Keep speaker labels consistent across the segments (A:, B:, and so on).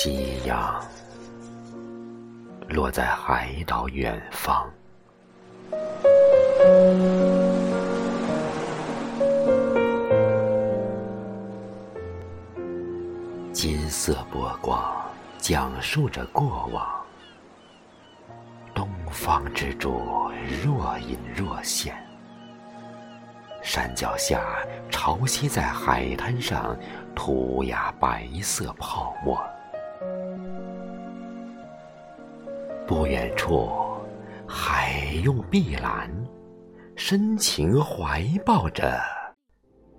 A: 夕阳落在海岛远方。金色波光讲述着过往东方之珠若隐若现山脚下潮汐在海滩上涂鸦白色泡沫不远处，海用碧蓝深情怀抱着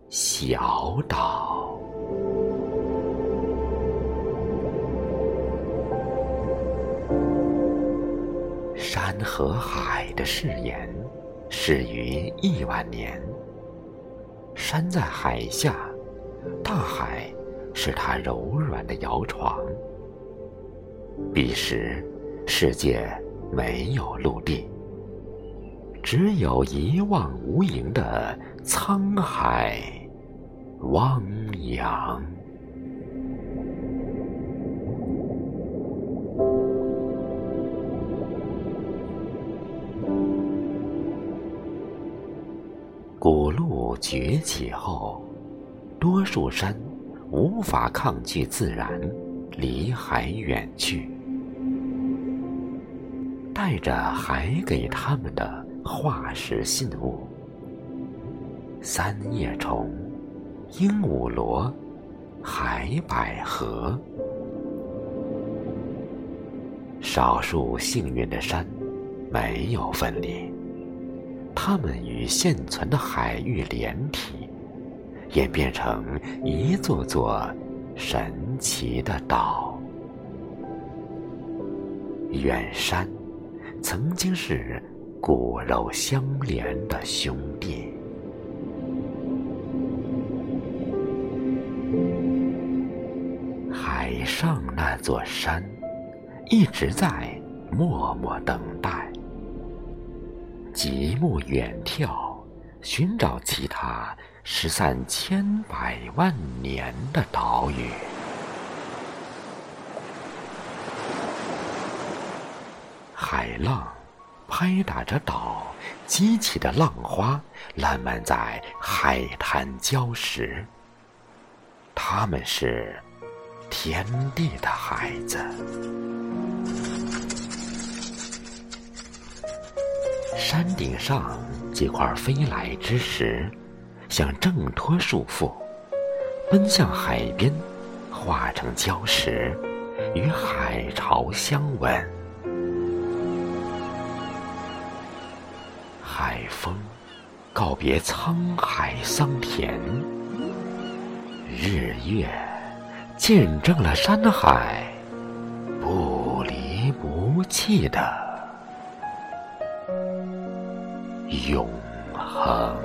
A: 小岛。山和海的誓言，始于亿万年。山在海下，大海是它柔软的摇床。彼时，世界没有陆地，只有一望无垠的沧海汪洋。古陆崛起后，多数山无法抗拒自然，离海远去，带着海给他们的化石信物：三叶虫、鹦鹉螺、海百合。少数幸运的山没有分离。它们与现存的海域连体，演变成一座座神奇的岛。远山曾经是骨肉相连的兄弟。海上那座山，一直在默默等待。极目远眺，寻找其他失散千百万年的岛屿。海浪拍打着岛，激起的浪花烂漫在海滩礁石。他们是天地的孩子。山顶上几块飞来之石，想挣脱束缚，奔向海边，化成礁石，与海潮相吻。海风告别沧海桑田，日月见证了山海不离不弃的。永恒。